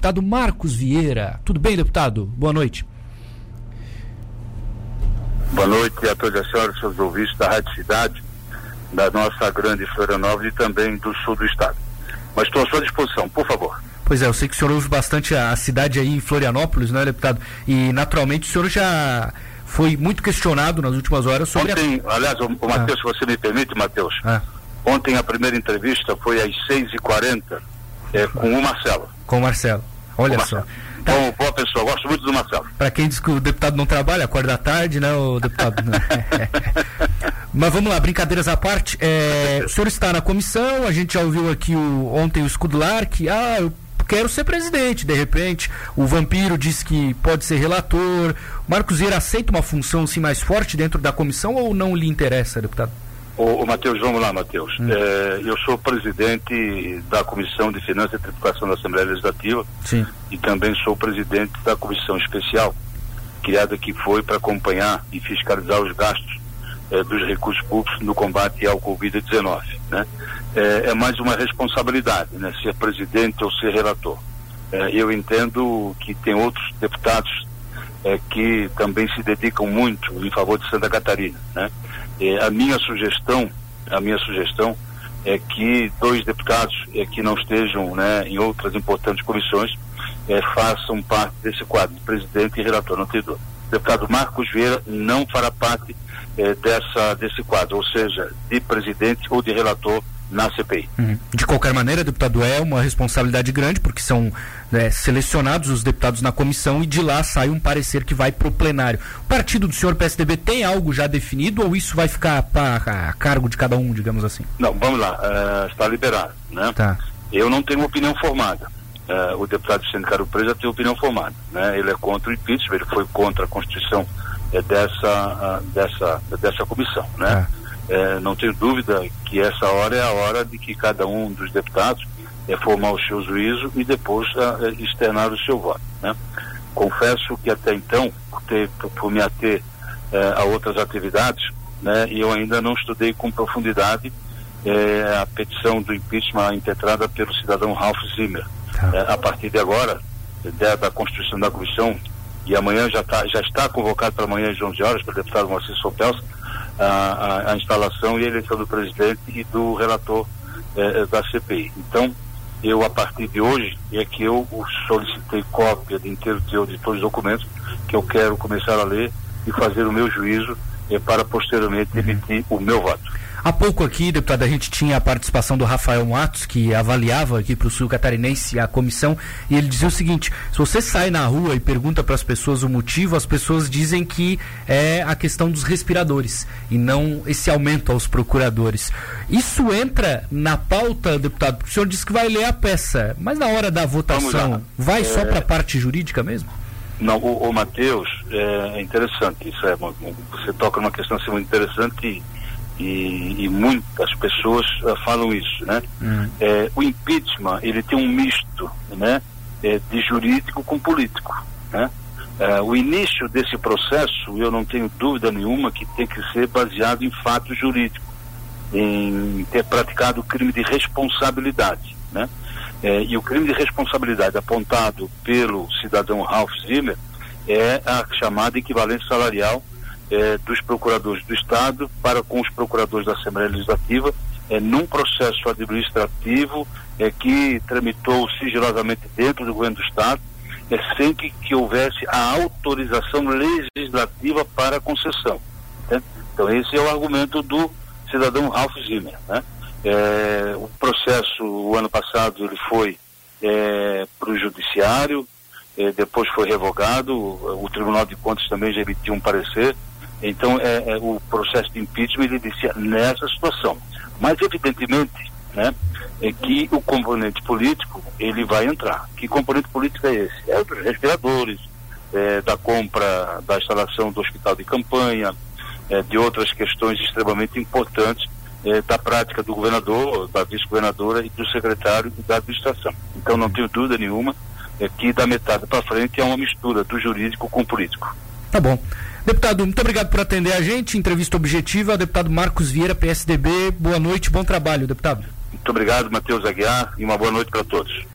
deputado Marcos Vieira. Tudo bem, deputado? Boa noite. Boa noite a todas as senhoras e seus ouvintes da Rádio Cidade, da nossa grande Florianópolis e também do sul do estado. Mas estou à sua disposição, por favor. Pois é, eu sei que o senhor ouve bastante a, a cidade aí em Florianópolis, né, deputado? E naturalmente o senhor já foi muito questionado nas últimas horas sobre. Ontem, a... aliás, o, o Matheus, ah. se você me permite, Matheus, ah. ontem a primeira entrevista foi às 6h40 é, com o Marcelo. Com o Marcelo. Olha só. Tá. Bom, boa pessoa, gosto muito do Marcelo. Para quem diz que o deputado não trabalha, acorda à tarde, né, o deputado? Mas vamos lá, brincadeiras à parte. É, o senhor está na comissão, a gente já ouviu aqui o, ontem o Escudular que, ah, eu quero ser presidente, de repente. O Vampiro disse que pode ser relator. Marcos Vieira aceita uma função assim, mais forte dentro da comissão ou não lhe interessa, deputado? Ô, ô Matheus, vamos lá, Matheus. Hum. É, eu sou presidente da Comissão de Finanças e Tributação da Assembleia Legislativa Sim. e também sou presidente da Comissão Especial, criada que foi para acompanhar e fiscalizar os gastos é, dos recursos públicos no combate ao Covid-19. Né? É, é, mais uma responsabilidade, né? ser presidente ou ser relator. É, eu entendo que tem outros deputados é, que também se dedicam muito em favor de Santa Catarina. Né? É, a minha sugestão, a minha sugestão é que dois deputados é, que não estejam né, em outras importantes comissões é, façam parte desse quadro, de presidente e relator. Dúvida. O deputado Marcos Vieira não fará parte é, dessa, desse quadro, ou seja, de presidente ou de relator na CPI. Uhum. De qualquer maneira, deputado, é uma responsabilidade grande, porque são né, selecionados os deputados na comissão e de lá sai um parecer que vai para o plenário. O partido do senhor PSDB tem algo já definido ou isso vai ficar a cargo de cada um, digamos assim? Não, vamos lá, uh, está liberado. Né? Tá. Eu não tenho opinião formada. Uh, o deputado Vicente Caro Presa tem opinião formada. Né? Ele é contra o impeachment, ele foi contra a Constituição uh, dessa, dessa, dessa comissão. Né? Tá. É, não tenho dúvida que essa hora é a hora de que cada um dos deputados é, formar o seu juízo e depois é, externar o seu voto. Né? Confesso que até então, por, ter, por me ater é, a outras atividades, né, eu ainda não estudei com profundidade é, a petição do impeachment impetrada pelo cidadão Ralph Zimmer. Tá. É, a partir de agora, da, da constituição da comissão, e amanhã já, tá, já está convocado para amanhã às 11 horas pelo deputado Moacir Sopelso, a, a, a, instalação e a eleição do presidente e do relator eh, da CPI. Então, eu, a partir de hoje, é que eu solicitei cópia de inteiro de todos os documentos que eu quero começar a ler e fazer o meu juízo eh, para posteriormente emitir o meu voto. Há pouco aqui, deputado, a gente tinha a participação do Rafael Matos, que avaliava aqui para o sul catarinense a comissão, e ele dizia o seguinte: se você sai na rua e pergunta para as pessoas o motivo, as pessoas dizem que é a questão dos respiradores e não esse aumento aos procuradores. Isso entra na pauta, deputado, o senhor disse que vai ler a peça, mas na hora da votação, vai é... só para a parte jurídica mesmo? Não, o, o Matheus, é, é interessante, isso é, você toca numa questão assim, muito interessante e e, e muitas pessoas uh, falam isso, né? Uhum. É, o impeachment ele tem um misto, né, é, de jurídico com político, né? É, o início desse processo, eu não tenho dúvida nenhuma que tem que ser baseado em fato jurídico, em ter praticado crime de responsabilidade, né? E o crime de responsabilidade apontado pelo cidadão Ralph Zimmer é a chamada equivalência salarial é, dos procuradores do Estado para com os procuradores da Assembleia Legislativa, é, num processo administrativo é, que tramitou sigilosamente dentro do governo do Estado, sem que, que houvesse a autorização legislativa para a concessão. Né? Então, esse é o argumento do cidadão Ralph Zimmer. Né? O processo, o ano passado, ele foi para o judiciário, depois foi revogado, o Tribunal de Contas também já emitiu um parecer, então, é, é, o processo de impeachment ele dizia nessa situação. Mas, evidentemente, né, é que o componente político ele vai entrar. Que componente político é esse? É dos respiradores, é, da compra, da instalação do hospital de campanha, é, de outras questões extremamente importantes é, da prática do governador, da vice-governadora e do secretário da administração. Então, não tenho dúvida nenhuma é, que da metade para frente é uma mistura do jurídico com o político. Tá bom. Deputado, muito obrigado por atender a gente. Entrevista objetiva, deputado Marcos Vieira, PSDB. Boa noite, bom trabalho, deputado. Muito obrigado, Matheus Aguiar, e uma boa noite para todos.